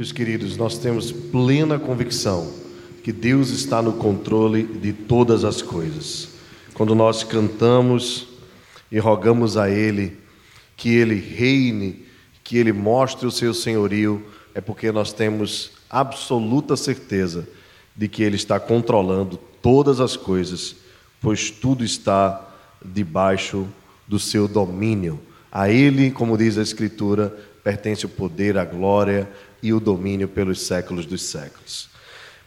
Meus queridos, nós temos plena convicção que Deus está no controle de todas as coisas. Quando nós cantamos e rogamos a Ele que Ele reine, que Ele mostre o seu senhorio, é porque nós temos absoluta certeza de que Ele está controlando todas as coisas, pois tudo está debaixo do seu domínio. A Ele, como diz a Escritura, pertence o poder, a glória e o domínio pelos séculos dos séculos.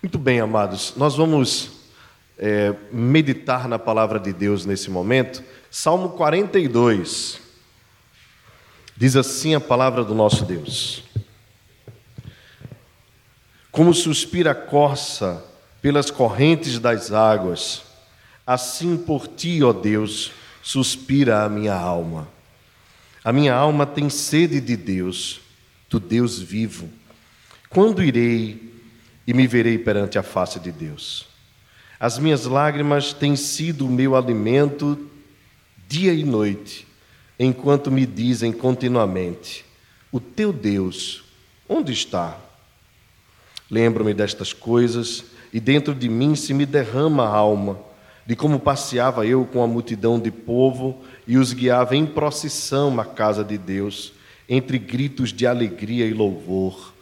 Muito bem, amados, nós vamos é, meditar na palavra de Deus nesse momento. Salmo 42. Diz assim a palavra do nosso Deus: Como suspira a corça pelas correntes das águas, assim por ti, ó Deus, suspira a minha alma. A minha alma tem sede de Deus, do Deus vivo. Quando irei e me verei perante a face de Deus? As minhas lágrimas têm sido o meu alimento dia e noite, enquanto me dizem continuamente: O teu Deus, onde está? Lembro-me destas coisas e dentro de mim se me derrama a alma, de como passeava eu com a multidão de povo e os guiava em procissão à casa de Deus, entre gritos de alegria e louvor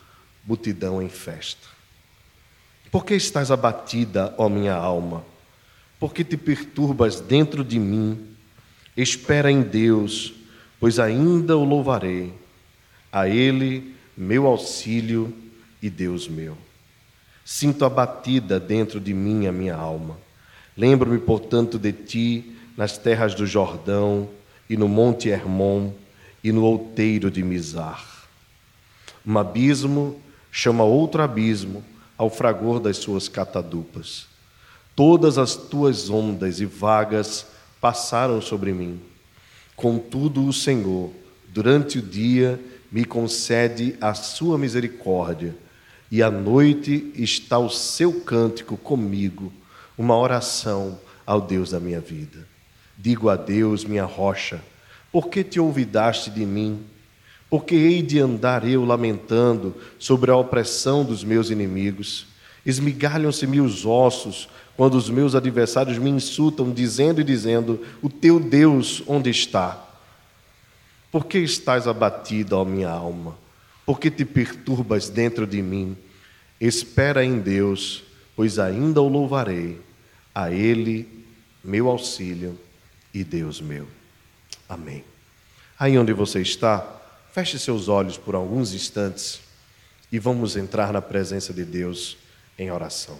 multidão em festa. Por que estás abatida, ó minha alma? Por que te perturbas dentro de mim? Espera em Deus, pois ainda o louvarei. A Ele, meu auxílio e Deus meu. Sinto abatida dentro de mim a minha alma. Lembro-me, portanto, de ti nas terras do Jordão e no monte Hermon e no outeiro de Mizar. Um abismo chama outro abismo ao fragor das suas catadupas. Todas as tuas ondas e vagas passaram sobre mim. Contudo, o Senhor, durante o dia, me concede a sua misericórdia, e à noite está o seu cântico comigo, uma oração ao Deus da minha vida. Digo a Deus, minha rocha, por que te olvidaste de mim? Porque hei de andar eu lamentando sobre a opressão dos meus inimigos. Esmigalham-se-me os ossos quando os meus adversários me insultam, dizendo e dizendo: O teu Deus onde está? Por que estás abatida, ó minha alma? Por que te perturbas dentro de mim? Espera em Deus, pois ainda o louvarei, a Ele, meu auxílio e Deus meu. Amém. Aí onde você está, Feche seus olhos por alguns instantes e vamos entrar na presença de Deus em oração.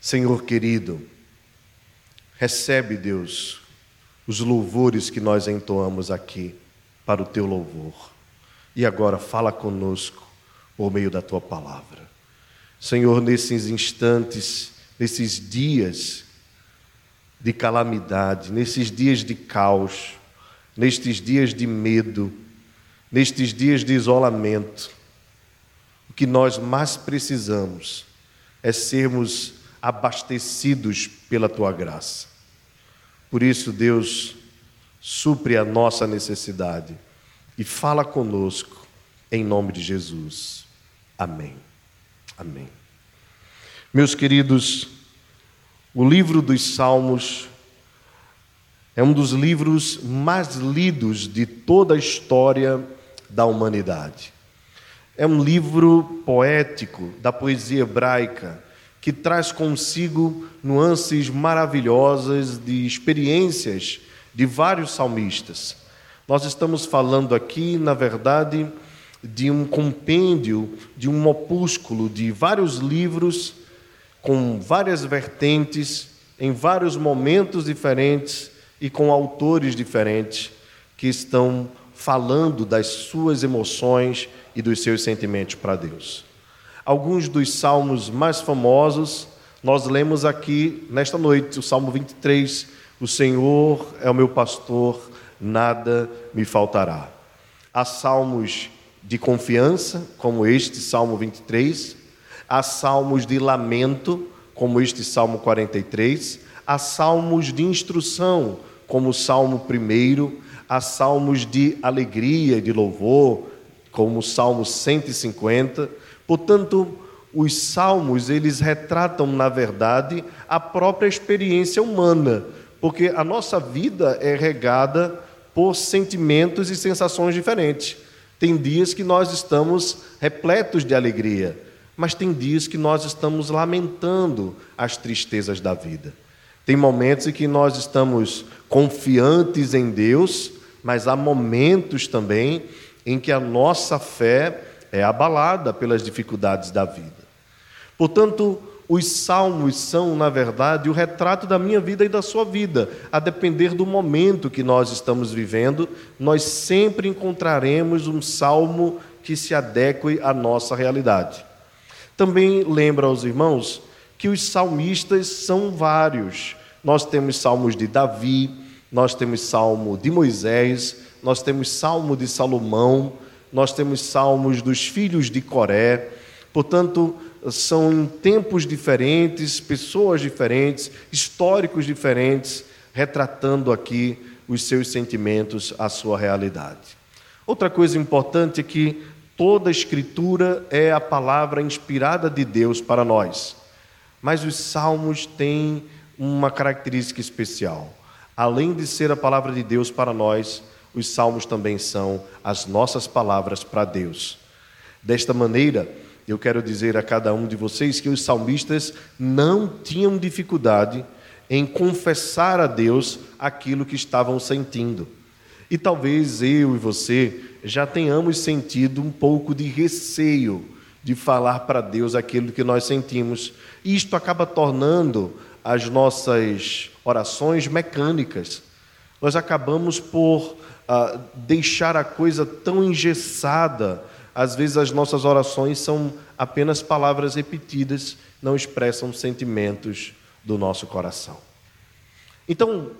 Senhor querido, recebe, Deus, os louvores que nós entoamos aqui para o teu louvor. E agora fala conosco por meio da tua palavra. Senhor, nesses instantes, nesses dias de calamidade, nesses dias de caos, nestes dias de medo, nestes dias de isolamento, o que nós mais precisamos é sermos abastecidos pela tua graça. Por isso, Deus, supre a nossa necessidade e fala conosco em nome de Jesus. Amém. Amém. Meus queridos, o livro dos Salmos é um dos livros mais lidos de toda a história da humanidade. É um livro poético da poesia hebraica que traz consigo nuances maravilhosas de experiências de vários salmistas. Nós estamos falando aqui, na verdade, de um compêndio, de um opúsculo de vários livros com várias vertentes, em vários momentos diferentes e com autores diferentes que estão falando das suas emoções e dos seus sentimentos para Deus. Alguns dos salmos mais famosos nós lemos aqui nesta noite, o Salmo 23, o Senhor é o meu pastor, nada me faltará. Há salmos de confiança, como este Salmo 23, há salmos de lamento, como este Salmo 43, há salmos de instrução, como o Salmo 1, há salmos de alegria e de louvor, como o Salmo 150. Portanto, os salmos, eles retratam, na verdade, a própria experiência humana, porque a nossa vida é regada por sentimentos e sensações diferentes. Tem dias que nós estamos repletos de alegria, mas tem dias que nós estamos lamentando as tristezas da vida. Tem momentos em que nós estamos confiantes em Deus, mas há momentos também em que a nossa fé é abalada pelas dificuldades da vida. Portanto, os salmos são, na verdade, o retrato da minha vida e da sua vida. A depender do momento que nós estamos vivendo, nós sempre encontraremos um salmo que se adeque à nossa realidade. Também lembra aos irmãos que os salmistas são vários. Nós temos salmos de Davi, nós temos salmo de Moisés, nós temos salmo de Salomão, nós temos salmos dos filhos de Coré. Portanto, são tempos diferentes, pessoas diferentes, históricos diferentes, retratando aqui os seus sentimentos, a sua realidade. Outra coisa importante é que toda Escritura é a palavra inspirada de Deus para nós, mas os salmos têm uma característica especial. Além de ser a palavra de Deus para nós, os salmos também são as nossas palavras para Deus. Desta maneira, eu quero dizer a cada um de vocês que os salmistas não tinham dificuldade em confessar a Deus aquilo que estavam sentindo. E talvez eu e você já tenhamos sentido um pouco de receio de falar para Deus aquilo que nós sentimos. Isto acaba tornando as nossas orações mecânicas. Nós acabamos por uh, deixar a coisa tão engessada às vezes as nossas orações são apenas palavras repetidas, não expressam sentimentos do nosso coração. Então,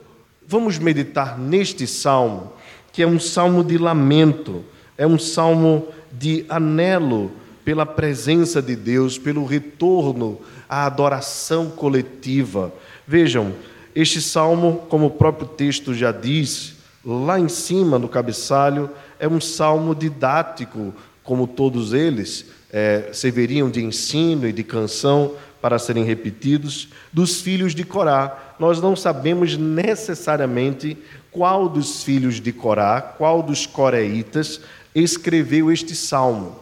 vamos meditar neste salmo, que é um salmo de lamento, é um salmo de anelo pela presença de Deus, pelo retorno à adoração coletiva. Vejam, este salmo, como o próprio texto já diz, lá em cima no cabeçalho, é um salmo didático como todos eles, é, serviriam de ensino e de canção para serem repetidos, dos filhos de Corá. Nós não sabemos necessariamente qual dos filhos de Corá, qual dos coreitas escreveu este salmo.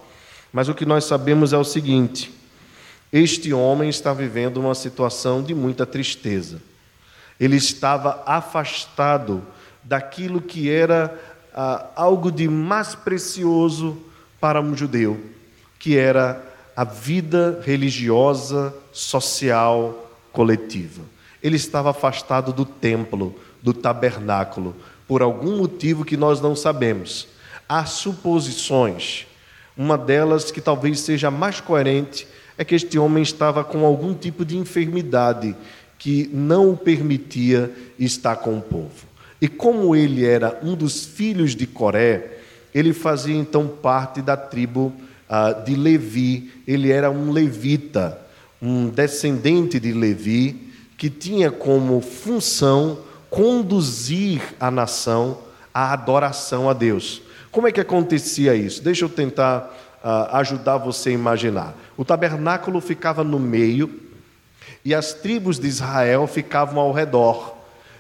Mas o que nós sabemos é o seguinte: este homem está vivendo uma situação de muita tristeza. Ele estava afastado daquilo que era ah, algo de mais precioso para um judeu, que era a vida religiosa, social, coletiva. Ele estava afastado do templo, do tabernáculo, por algum motivo que nós não sabemos. Há suposições. Uma delas, que talvez seja mais coerente, é que este homem estava com algum tipo de enfermidade que não o permitia estar com o povo. E como ele era um dos filhos de Coré, ele fazia então parte da tribo uh, de Levi, ele era um levita, um descendente de Levi, que tinha como função conduzir a nação à adoração a Deus. Como é que acontecia isso? Deixa eu tentar uh, ajudar você a imaginar. O tabernáculo ficava no meio e as tribos de Israel ficavam ao redor.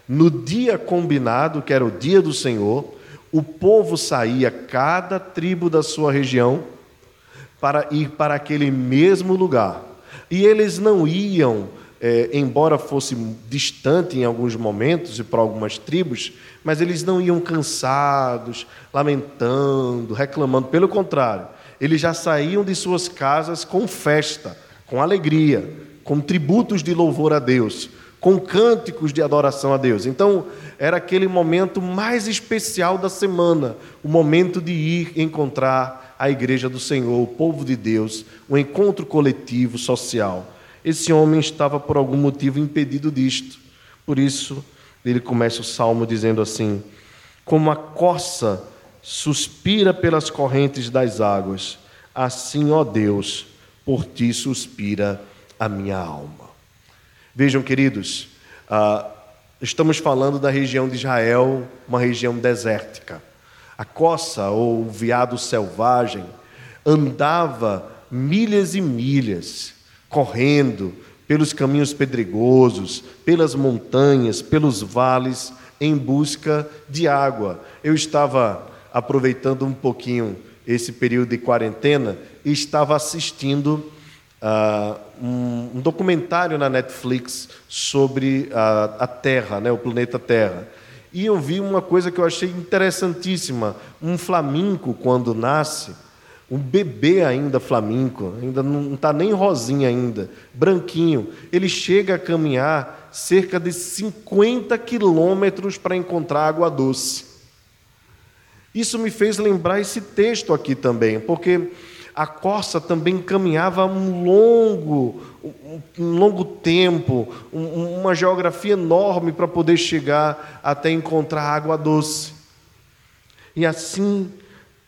No dia combinado, que era o dia do Senhor, o povo saía, cada tribo da sua região, para ir para aquele mesmo lugar. E eles não iam, é, embora fosse distante em alguns momentos e para algumas tribos, mas eles não iam cansados, lamentando, reclamando. Pelo contrário, eles já saíam de suas casas com festa, com alegria, com tributos de louvor a Deus, com cânticos de adoração a Deus. Então, era aquele momento mais especial da semana, o momento de ir encontrar a igreja do Senhor, o povo de Deus, um encontro coletivo, social. Esse homem estava por algum motivo impedido disto. Por isso, ele começa o salmo dizendo assim: Como a corça suspira pelas correntes das águas, assim, ó Deus, por ti suspira a minha alma. Vejam, queridos, uh, estamos falando da região de Israel, uma região desértica. A coça ou o veado selvagem andava milhas e milhas, correndo pelos caminhos pedregosos, pelas montanhas, pelos vales, em busca de água. Eu estava aproveitando um pouquinho esse período de quarentena e estava assistindo uh, um, um, documentário na Netflix sobre a, a Terra, né, o planeta Terra. E eu vi uma coisa que eu achei interessantíssima: um flamingo, quando nasce, um bebê ainda flamingo, ainda não está nem rosinha ainda, branquinho, ele chega a caminhar cerca de 50 quilômetros para encontrar água doce. Isso me fez lembrar esse texto aqui também, porque a corça também caminhava um longo, um longo tempo, uma geografia enorme para poder chegar até encontrar água doce. E assim,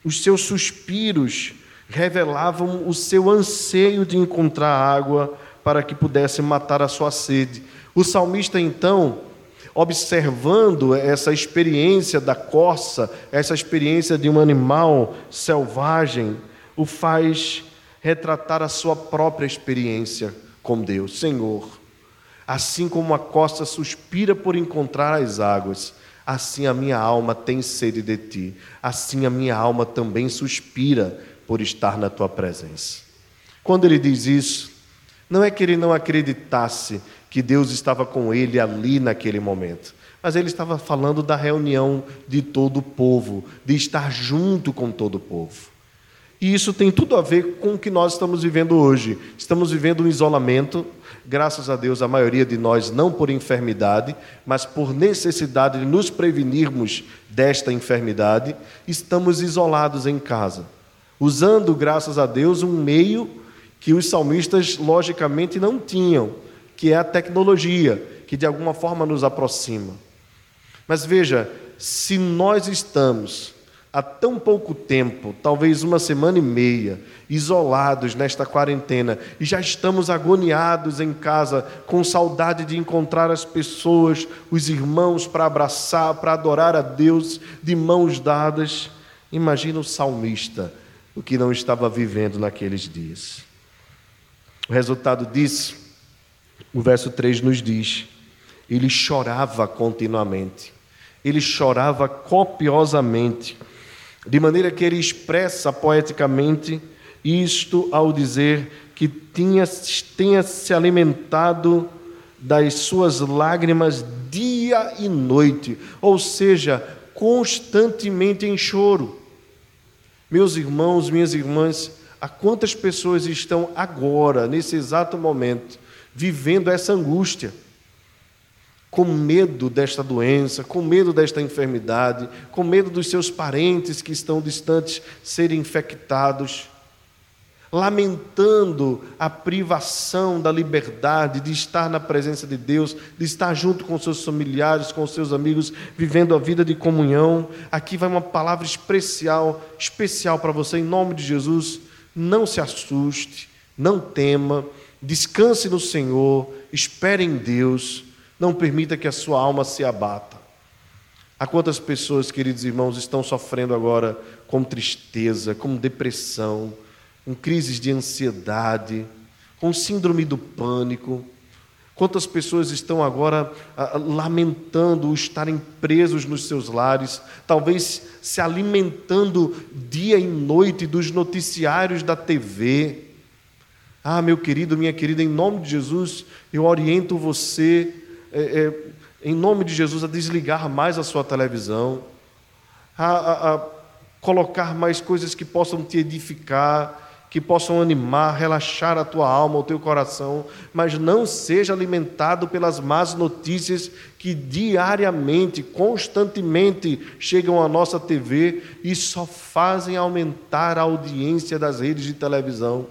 os seus suspiros revelavam o seu anseio de encontrar água para que pudesse matar a sua sede. O salmista, então, observando essa experiência da corça, essa experiência de um animal selvagem, o faz retratar a sua própria experiência com Deus. Senhor, assim como a costa suspira por encontrar as águas, assim a minha alma tem sede de ti, assim a minha alma também suspira por estar na tua presença. Quando ele diz isso, não é que ele não acreditasse que Deus estava com ele ali naquele momento, mas ele estava falando da reunião de todo o povo, de estar junto com todo o povo. E isso tem tudo a ver com o que nós estamos vivendo hoje. Estamos vivendo um isolamento, graças a Deus, a maioria de nós não por enfermidade, mas por necessidade de nos prevenirmos desta enfermidade, estamos isolados em casa, usando, graças a Deus, um meio que os salmistas logicamente não tinham, que é a tecnologia, que de alguma forma nos aproxima. Mas veja, se nós estamos há tão pouco tempo, talvez uma semana e meia, isolados nesta quarentena e já estamos agoniados em casa, com saudade de encontrar as pessoas, os irmãos para abraçar, para adorar a Deus de mãos dadas. Imagina o salmista, o que não estava vivendo naqueles dias. O resultado disso, o verso 3 nos diz: ele chorava continuamente, ele chorava copiosamente de maneira que ele expressa poeticamente isto ao dizer que tinha, tinha se alimentado das suas lágrimas dia e noite, ou seja, constantemente em choro. Meus irmãos, minhas irmãs, a quantas pessoas estão agora, nesse exato momento, vivendo essa angústia? Com medo desta doença, com medo desta enfermidade, com medo dos seus parentes que estão distantes serem infectados, lamentando a privação da liberdade de estar na presença de Deus, de estar junto com seus familiares, com seus amigos, vivendo a vida de comunhão. Aqui vai uma palavra especial, especial para você em nome de Jesus. Não se assuste, não tema, descanse no Senhor, espere em Deus não permita que a sua alma se abata. Há quantas pessoas, queridos irmãos, estão sofrendo agora com tristeza, com depressão, com crises de ansiedade, com síndrome do pânico? Quantas pessoas estão agora ah, lamentando estarem presos nos seus lares, talvez se alimentando dia e noite dos noticiários da TV? Ah, meu querido, minha querida, em nome de Jesus, eu oriento você é, é, em nome de Jesus, a desligar mais a sua televisão, a, a, a colocar mais coisas que possam te edificar, que possam animar, relaxar a tua alma, o teu coração, mas não seja alimentado pelas más notícias que diariamente, constantemente chegam à nossa TV e só fazem aumentar a audiência das redes de televisão.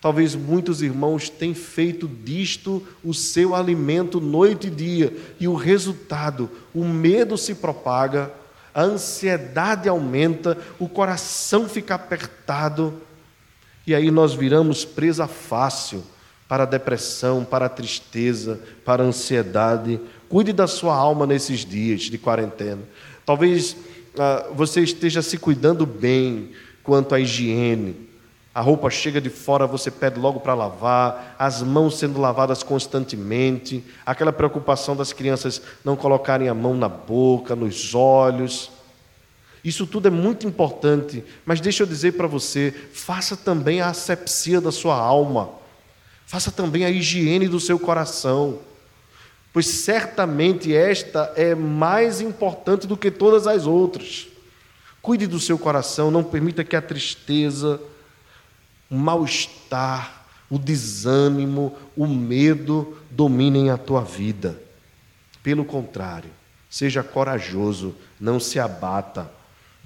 Talvez muitos irmãos tenham feito disto o seu alimento noite e dia, e o resultado, o medo se propaga, a ansiedade aumenta, o coração fica apertado, e aí nós viramos presa fácil para a depressão, para a tristeza, para a ansiedade. Cuide da sua alma nesses dias de quarentena. Talvez ah, você esteja se cuidando bem quanto à higiene. A roupa chega de fora, você pede logo para lavar, as mãos sendo lavadas constantemente, aquela preocupação das crianças não colocarem a mão na boca, nos olhos. Isso tudo é muito importante, mas deixa eu dizer para você: faça também a asepsia da sua alma, faça também a higiene do seu coração, pois certamente esta é mais importante do que todas as outras. Cuide do seu coração, não permita que a tristeza, o mal-estar, o desânimo, o medo dominem a tua vida. Pelo contrário, seja corajoso, não se abata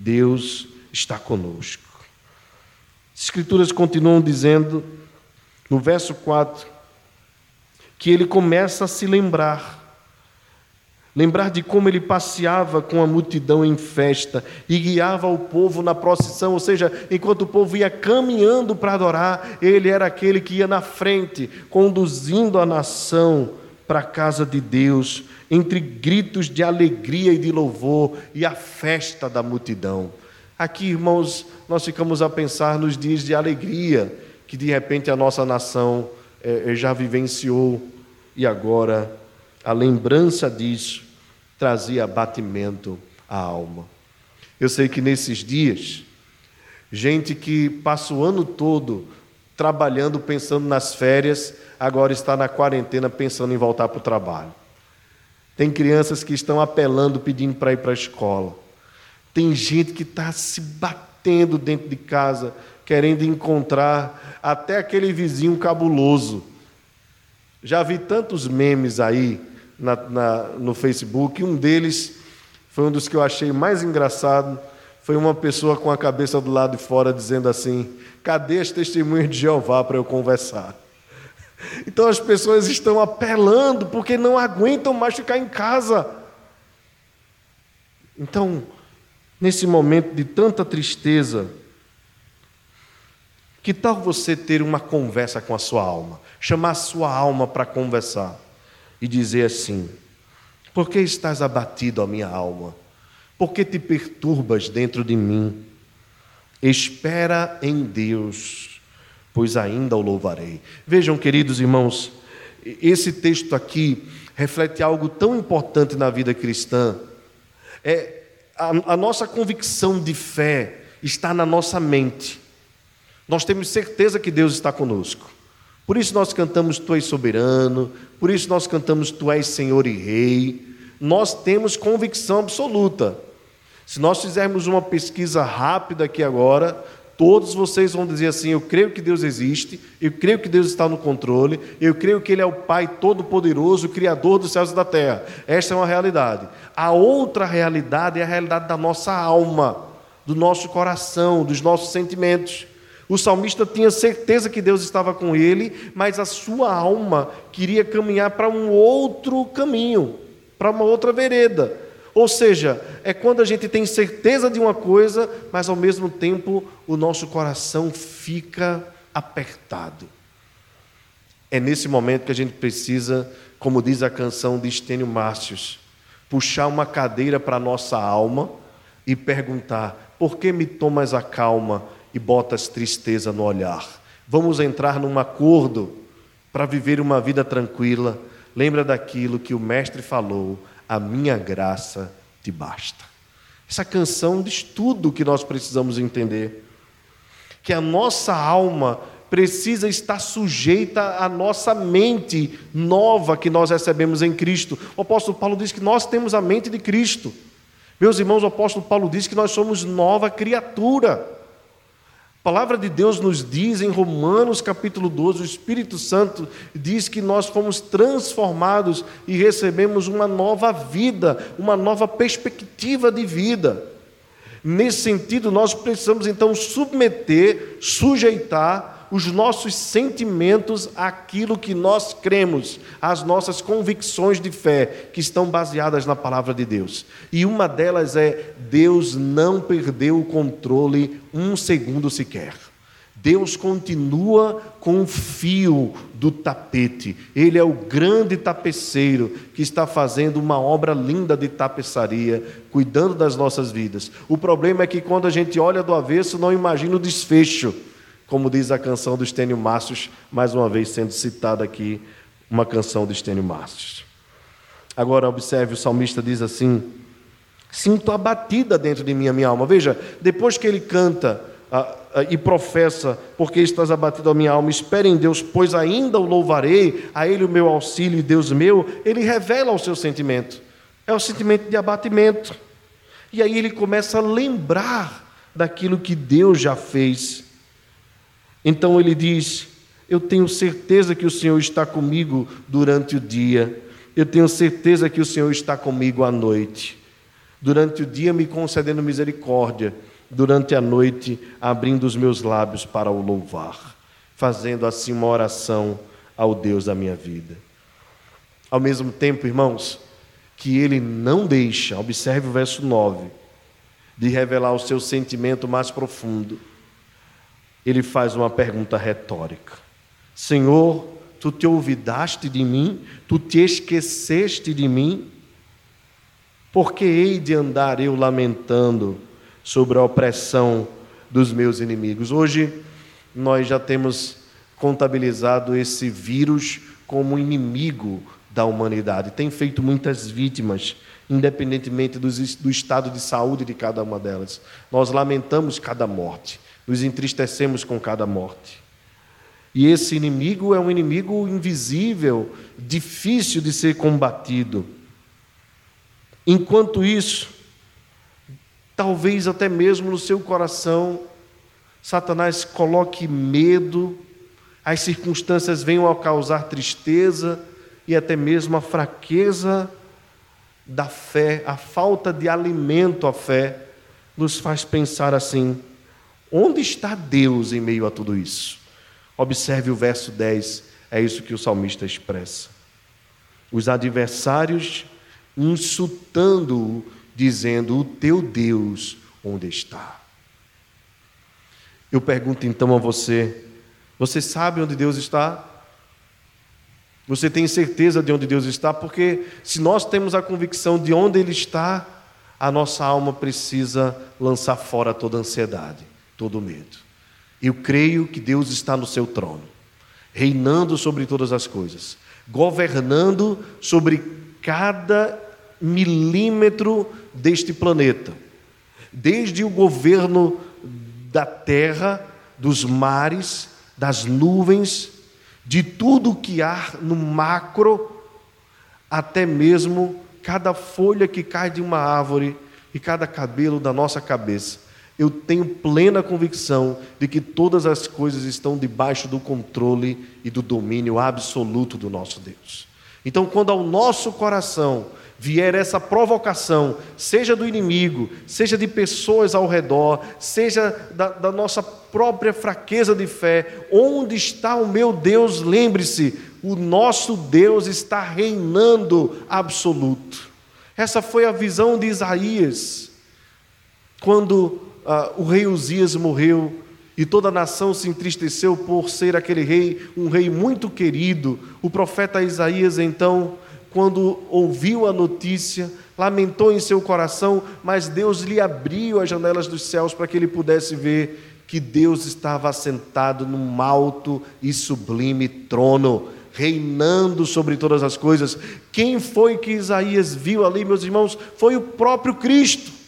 Deus está conosco. As Escrituras continuam dizendo, no verso 4, que ele começa a se lembrar. Lembrar de como ele passeava com a multidão em festa e guiava o povo na procissão, ou seja, enquanto o povo ia caminhando para adorar, ele era aquele que ia na frente, conduzindo a nação para a casa de Deus, entre gritos de alegria e de louvor e a festa da multidão. Aqui, irmãos, nós ficamos a pensar nos dias de alegria que de repente a nossa nação é, já vivenciou e agora a lembrança disso trazia abatimento à alma. Eu sei que nesses dias, gente que passa o ano todo trabalhando, pensando nas férias, agora está na quarentena pensando em voltar para o trabalho. Tem crianças que estão apelando, pedindo para ir para a escola. Tem gente que está se batendo dentro de casa, querendo encontrar até aquele vizinho cabuloso. Já vi tantos memes aí na, na, no Facebook, um deles foi um dos que eu achei mais engraçado. Foi uma pessoa com a cabeça do lado de fora dizendo assim: Cadê as testemunhas de Jeová para eu conversar? Então as pessoas estão apelando porque não aguentam mais ficar em casa. Então, nesse momento de tanta tristeza, que tal você ter uma conversa com a sua alma? Chamar a sua alma para conversar e dizer assim: Por que estás abatido, a minha alma? Por que te perturbas dentro de mim? Espera em Deus pois ainda o louvarei. Vejam, queridos irmãos, esse texto aqui reflete algo tão importante na vida cristã. É a, a nossa convicção de fé está na nossa mente. Nós temos certeza que Deus está conosco. Por isso nós cantamos Tu és soberano, por isso nós cantamos Tu és Senhor e Rei. Nós temos convicção absoluta. Se nós fizermos uma pesquisa rápida aqui agora, Todos vocês vão dizer assim: Eu creio que Deus existe, eu creio que Deus está no controle, eu creio que Ele é o Pai Todo-Poderoso, Criador dos céus e da terra. Esta é uma realidade. A outra realidade é a realidade da nossa alma, do nosso coração, dos nossos sentimentos. O salmista tinha certeza que Deus estava com ele, mas a sua alma queria caminhar para um outro caminho, para uma outra vereda. Ou seja, é quando a gente tem certeza de uma coisa, mas ao mesmo tempo o nosso coração fica apertado. É nesse momento que a gente precisa, como diz a canção de Estênio Márcios, puxar uma cadeira para a nossa alma e perguntar: por que me tomas a calma e botas tristeza no olhar? Vamos entrar num acordo para viver uma vida tranquila. Lembra daquilo que o Mestre falou a minha graça te basta. Essa canção diz tudo o que nós precisamos entender. Que a nossa alma precisa estar sujeita à nossa mente nova que nós recebemos em Cristo. O apóstolo Paulo diz que nós temos a mente de Cristo. Meus irmãos, o apóstolo Paulo diz que nós somos nova criatura. A palavra de Deus nos diz em Romanos capítulo 12, o Espírito Santo diz que nós fomos transformados e recebemos uma nova vida, uma nova perspectiva de vida. Nesse sentido, nós precisamos então submeter, sujeitar os nossos sentimentos àquilo que nós cremos, às nossas convicções de fé, que estão baseadas na palavra de Deus. E uma delas é: Deus não perdeu o controle um segundo sequer. Deus continua com o fio do tapete. Ele é o grande tapeceiro que está fazendo uma obra linda de tapeçaria, cuidando das nossas vidas. O problema é que quando a gente olha do avesso, não imagina o desfecho como diz a canção do Estênio Márcios, mais uma vez sendo citada aqui, uma canção do Estênio Márcios. Agora observe, o salmista diz assim: Sinto abatida dentro de mim a minha alma. Veja, depois que ele canta ah, ah, e professa, porque estás abatido a minha alma, espere em Deus, pois ainda o louvarei, a Ele o meu auxílio, Deus meu, ele revela o seu sentimento. É o sentimento de abatimento. E aí ele começa a lembrar daquilo que Deus já fez. Então ele diz: Eu tenho certeza que o Senhor está comigo durante o dia, eu tenho certeza que o Senhor está comigo à noite. Durante o dia, me concedendo misericórdia, durante a noite, abrindo os meus lábios para o louvar, fazendo assim uma oração ao Deus da minha vida. Ao mesmo tempo, irmãos, que ele não deixa, observe o verso 9, de revelar o seu sentimento mais profundo ele faz uma pergunta retórica: Senhor, tu te olvidaste de mim? Tu te esqueceste de mim? Por que hei de andar eu lamentando sobre a opressão dos meus inimigos? Hoje nós já temos contabilizado esse vírus como inimigo da humanidade. Tem feito muitas vítimas, independentemente do, do estado de saúde de cada uma delas. Nós lamentamos cada morte nos entristecemos com cada morte. E esse inimigo é um inimigo invisível, difícil de ser combatido. Enquanto isso, talvez até mesmo no seu coração, Satanás coloque medo, as circunstâncias venham a causar tristeza e até mesmo a fraqueza da fé, a falta de alimento à fé, nos faz pensar assim: Onde está Deus em meio a tudo isso? Observe o verso 10, é isso que o salmista expressa. Os adversários insultando-o, dizendo: O teu Deus, onde está? Eu pergunto então a você: você sabe onde Deus está? Você tem certeza de onde Deus está? Porque se nós temos a convicção de onde Ele está, a nossa alma precisa lançar fora toda ansiedade todo medo. Eu creio que Deus está no seu trono, reinando sobre todas as coisas, governando sobre cada milímetro deste planeta, desde o governo da terra, dos mares, das nuvens, de tudo que há no macro, até mesmo cada folha que cai de uma árvore e cada cabelo da nossa cabeça eu tenho plena convicção de que todas as coisas estão debaixo do controle e do domínio absoluto do nosso Deus. Então, quando ao nosso coração vier essa provocação, seja do inimigo, seja de pessoas ao redor, seja da, da nossa própria fraqueza de fé, onde está o meu Deus? Lembre-se, o nosso Deus está reinando absoluto. Essa foi a visão de Isaías, quando ah, o rei Uzias morreu e toda a nação se entristeceu por ser aquele rei, um rei muito querido. O profeta Isaías, então, quando ouviu a notícia, lamentou em seu coração, mas Deus lhe abriu as janelas dos céus para que ele pudesse ver que Deus estava assentado num alto e sublime trono, reinando sobre todas as coisas. Quem foi que Isaías viu ali, meus irmãos? Foi o próprio Cristo.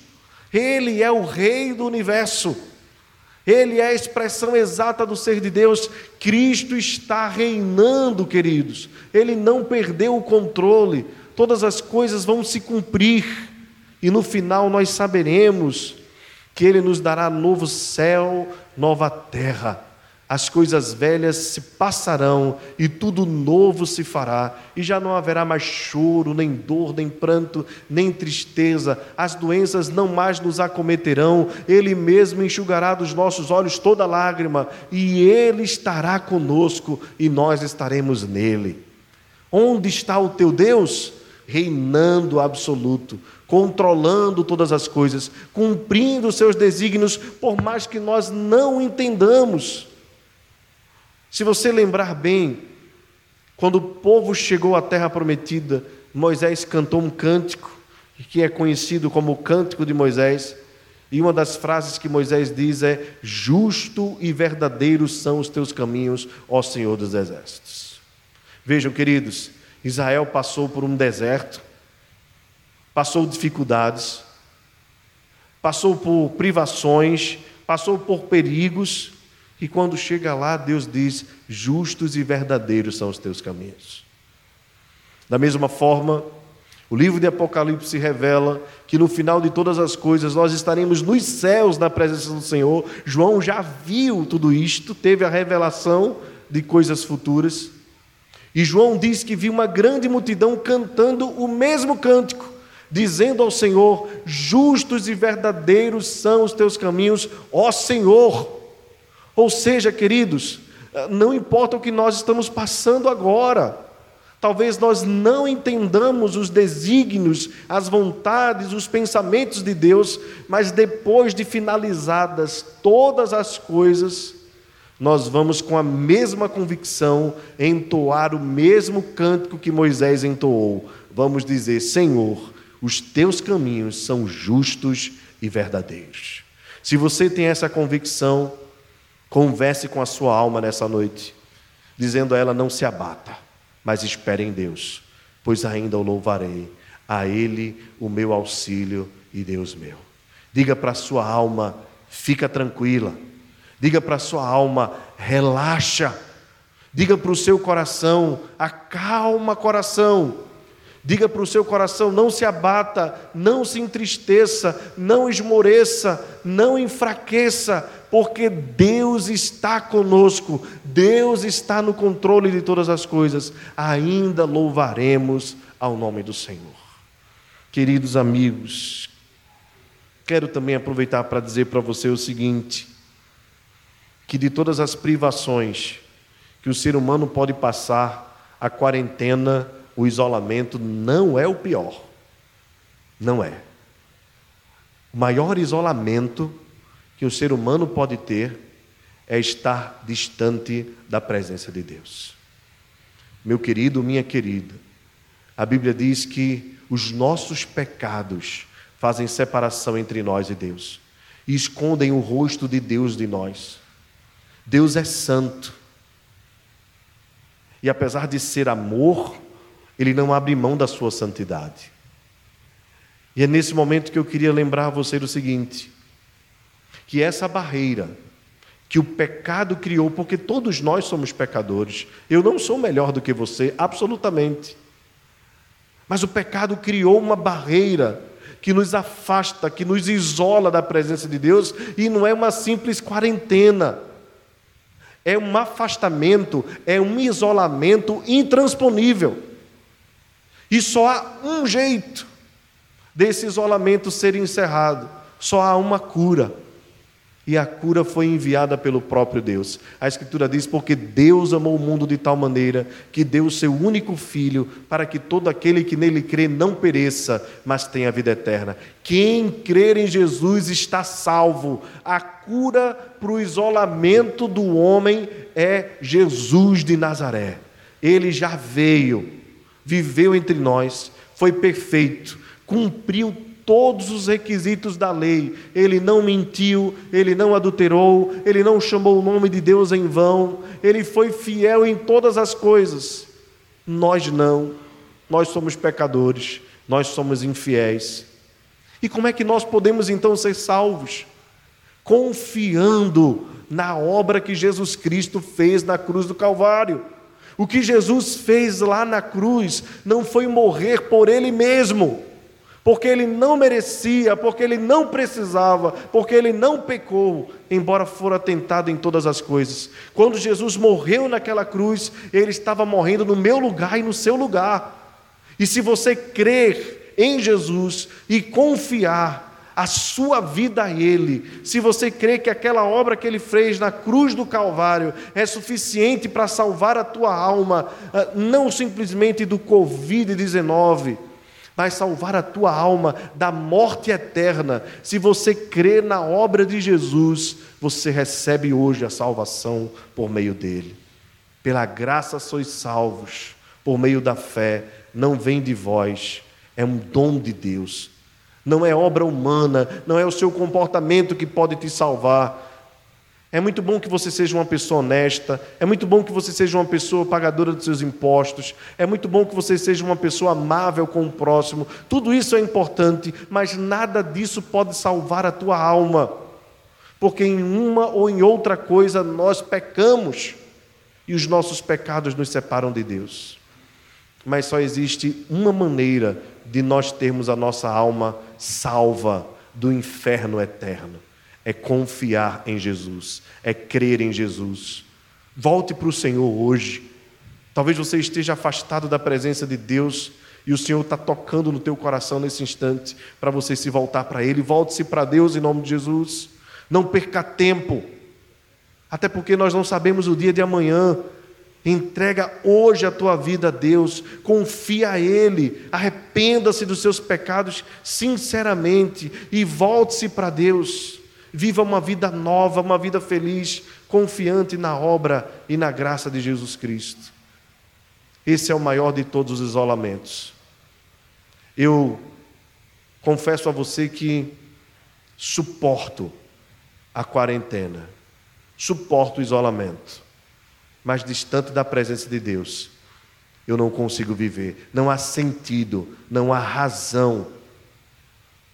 Ele é o Rei do universo. Ele é a expressão exata do ser de Deus. Cristo está reinando, queridos. Ele não perdeu o controle. Todas as coisas vão se cumprir. E no final nós saberemos que Ele nos dará novo céu, nova terra. As coisas velhas se passarão e tudo novo se fará, e já não haverá mais choro, nem dor, nem pranto, nem tristeza, as doenças não mais nos acometerão, Ele mesmo enxugará dos nossos olhos toda lágrima, e Ele estará conosco e nós estaremos nele. Onde está o teu Deus? Reinando absoluto, controlando todas as coisas, cumprindo seus desígnios, por mais que nós não entendamos. Se você lembrar bem, quando o povo chegou à terra prometida, Moisés cantou um cântico, que é conhecido como o Cântico de Moisés, e uma das frases que Moisés diz é: Justo e verdadeiro são os teus caminhos, ó Senhor dos Exércitos. Vejam, queridos, Israel passou por um deserto, passou dificuldades, passou por privações, passou por perigos, e quando chega lá, Deus diz: justos e verdadeiros são os teus caminhos. Da mesma forma, o livro de Apocalipse revela que no final de todas as coisas nós estaremos nos céus na presença do Senhor. João já viu tudo isto, teve a revelação de coisas futuras. E João diz que viu uma grande multidão cantando o mesmo cântico dizendo ao Senhor: Justos e verdadeiros são os teus caminhos, ó Senhor. Ou seja, queridos, não importa o que nós estamos passando agora, talvez nós não entendamos os desígnios, as vontades, os pensamentos de Deus, mas depois de finalizadas todas as coisas, nós vamos com a mesma convicção entoar o mesmo cântico que Moisés entoou. Vamos dizer: Senhor, os teus caminhos são justos e verdadeiros. Se você tem essa convicção, converse com a sua alma nessa noite, dizendo a ela: não se abata, mas espere em Deus, pois ainda o louvarei, a Ele o meu auxílio e Deus meu. Diga para a sua alma: fica tranquila. Diga para a sua alma: relaxa. Diga para o seu coração: acalma coração Diga para o seu coração: não se abata, não se entristeça, não esmoreça, não enfraqueça, porque Deus está conosco, Deus está no controle de todas as coisas. Ainda louvaremos ao nome do Senhor. Queridos amigos, quero também aproveitar para dizer para você o seguinte: que de todas as privações que o ser humano pode passar, a quarentena o isolamento não é o pior. Não é. O maior isolamento que o ser humano pode ter é estar distante da presença de Deus. Meu querido, minha querida, a Bíblia diz que os nossos pecados fazem separação entre nós e Deus e escondem o rosto de Deus de nós. Deus é santo. E apesar de ser amor, ele não abre mão da sua santidade. E é nesse momento que eu queria lembrar você do seguinte: que essa barreira que o pecado criou, porque todos nós somos pecadores, eu não sou melhor do que você, absolutamente. Mas o pecado criou uma barreira que nos afasta, que nos isola da presença de Deus, e não é uma simples quarentena. É um afastamento, é um isolamento intransponível. E só há um jeito desse isolamento ser encerrado: só há uma cura. E a cura foi enviada pelo próprio Deus. A Escritura diz: Porque Deus amou o mundo de tal maneira que deu o seu único filho, para que todo aquele que nele crê não pereça, mas tenha vida eterna. Quem crer em Jesus está salvo. A cura para o isolamento do homem é Jesus de Nazaré. Ele já veio viveu entre nós, foi perfeito, cumpriu todos os requisitos da lei. Ele não mentiu, ele não adulterou, ele não chamou o nome de Deus em vão, ele foi fiel em todas as coisas. Nós não, nós somos pecadores, nós somos infiéis. E como é que nós podemos então ser salvos? Confiando na obra que Jesus Cristo fez na cruz do Calvário. O que Jesus fez lá na cruz não foi morrer por Ele mesmo, porque ele não merecia, porque ele não precisava, porque ele não pecou, embora fora tentado em todas as coisas. Quando Jesus morreu naquela cruz, ele estava morrendo no meu lugar e no seu lugar. E se você crer em Jesus e confiar a sua vida a Ele, se você crê que aquela obra que Ele fez na cruz do Calvário é suficiente para salvar a tua alma, ah, não simplesmente do Covid-19, mas salvar a tua alma da morte eterna. Se você crê na obra de Jesus, você recebe hoje a salvação por meio dele. Pela graça sois salvos, por meio da fé, não vem de vós, é um dom de Deus. Não é obra humana, não é o seu comportamento que pode te salvar é muito bom que você seja uma pessoa honesta, é muito bom que você seja uma pessoa pagadora dos seus impostos, é muito bom que você seja uma pessoa amável com o próximo. Tudo isso é importante, mas nada disso pode salvar a tua alma, porque em uma ou em outra coisa nós pecamos e os nossos pecados nos separam de Deus. Mas só existe uma maneira de nós termos a nossa alma salva do inferno eterno é confiar em Jesus, é crer em Jesus. Volte para o Senhor hoje. Talvez você esteja afastado da presença de Deus e o Senhor está tocando no teu coração nesse instante para você se voltar para Ele. Volte-se para Deus em nome de Jesus. Não perca tempo, até porque nós não sabemos o dia de amanhã. Entrega hoje a tua vida a Deus, confia a Ele, arrependa-se dos seus pecados sinceramente e volte-se para Deus. Viva uma vida nova, uma vida feliz, confiante na obra e na graça de Jesus Cristo. Esse é o maior de todos os isolamentos. Eu confesso a você que suporto a quarentena, suporto o isolamento, mas distante da presença de Deus, eu não consigo viver. Não há sentido, não há razão,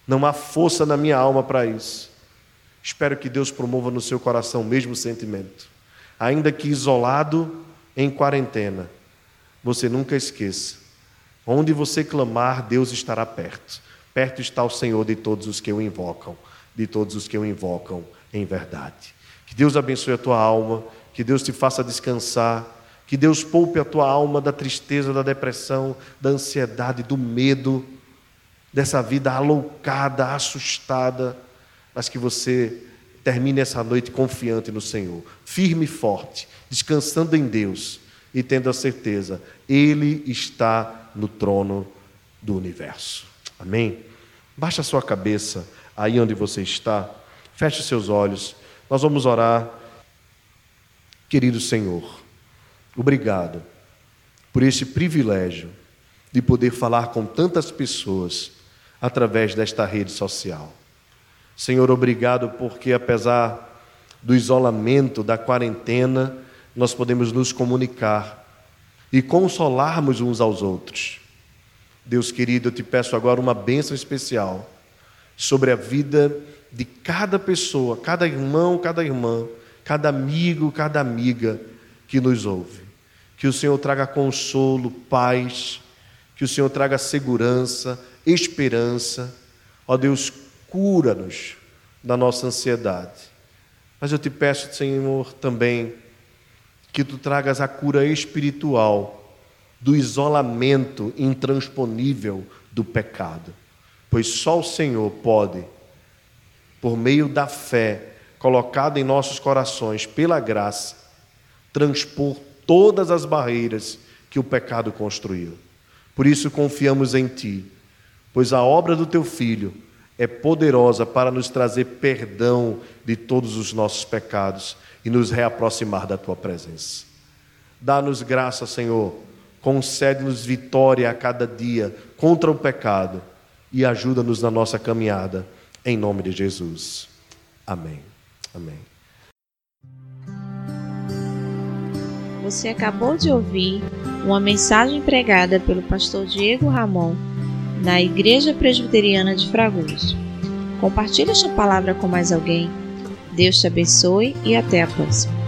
não há força na minha alma para isso. Espero que Deus promova no seu coração o mesmo sentimento. Ainda que isolado, em quarentena, você nunca esqueça: onde você clamar, Deus estará perto. Perto está o Senhor de todos os que o invocam, de todos os que o invocam em verdade. Que Deus abençoe a tua alma, que Deus te faça descansar, que Deus poupe a tua alma da tristeza, da depressão, da ansiedade, do medo, dessa vida aloucada, assustada mas que você termine essa noite confiante no Senhor, firme e forte, descansando em Deus e tendo a certeza, Ele está no trono do universo. Amém? Baixa a sua cabeça aí onde você está, feche seus olhos, nós vamos orar. Querido Senhor, obrigado por esse privilégio de poder falar com tantas pessoas através desta rede social. Senhor, obrigado porque apesar do isolamento, da quarentena, nós podemos nos comunicar e consolarmos uns aos outros. Deus querido, eu te peço agora uma bênção especial sobre a vida de cada pessoa, cada irmão, cada irmã, cada amigo, cada amiga que nos ouve. Que o Senhor traga consolo, paz, que o Senhor traga segurança, esperança. Ó Deus, cura-nos da nossa ansiedade. Mas eu te peço, Senhor, também que tu tragas a cura espiritual do isolamento intransponível do pecado, pois só o Senhor pode, por meio da fé colocada em nossos corações pela graça, transpor todas as barreiras que o pecado construiu. Por isso confiamos em Ti, pois a obra do Teu Filho é poderosa para nos trazer perdão de todos os nossos pecados e nos reaproximar da tua presença. Dá-nos graça, Senhor, concede-nos vitória a cada dia contra o pecado e ajuda-nos na nossa caminhada, em nome de Jesus. Amém. Amém. Você acabou de ouvir uma mensagem pregada pelo pastor Diego Ramon na Igreja Presbiteriana de Fragoso. Compartilhe esta palavra com mais alguém. Deus te abençoe e até a próxima.